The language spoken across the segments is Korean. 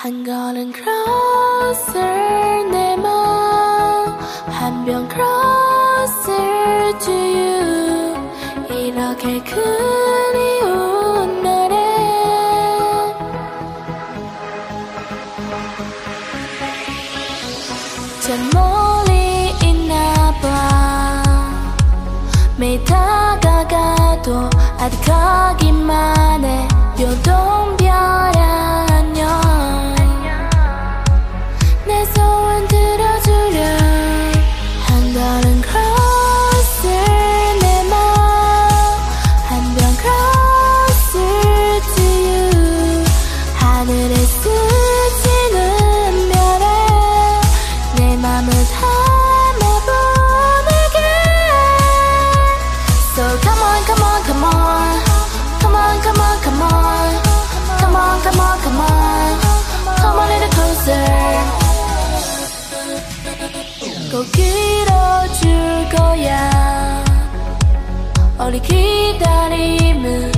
한 걸음 closer 내 맘한병 closer to you. 이렇게 그리운 날에 저 멀리 있나 봐. 매일 다가가도 아득하기만 해 요동 길어줄 거야 우리 기다림은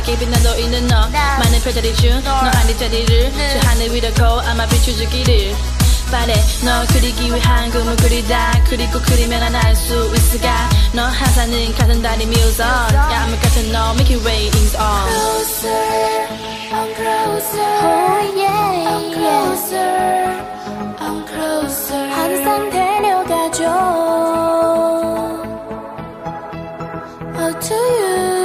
환하게 빛나 너있는 너. 많은 별자리 중너 아닌 자리를 저 하늘 위로 go 아마 비추주기를 바래. 너 그리기 위한 꿈을 그리다. 그리고 그리면 하나 알수 있을까? 너 항상은 같은 다리 뮤전 야 I'm 같은 너. Make your way is on Closer I'm closer. Oh yeah I'm closer I'm closer. 항상 데려가줘. Oh to you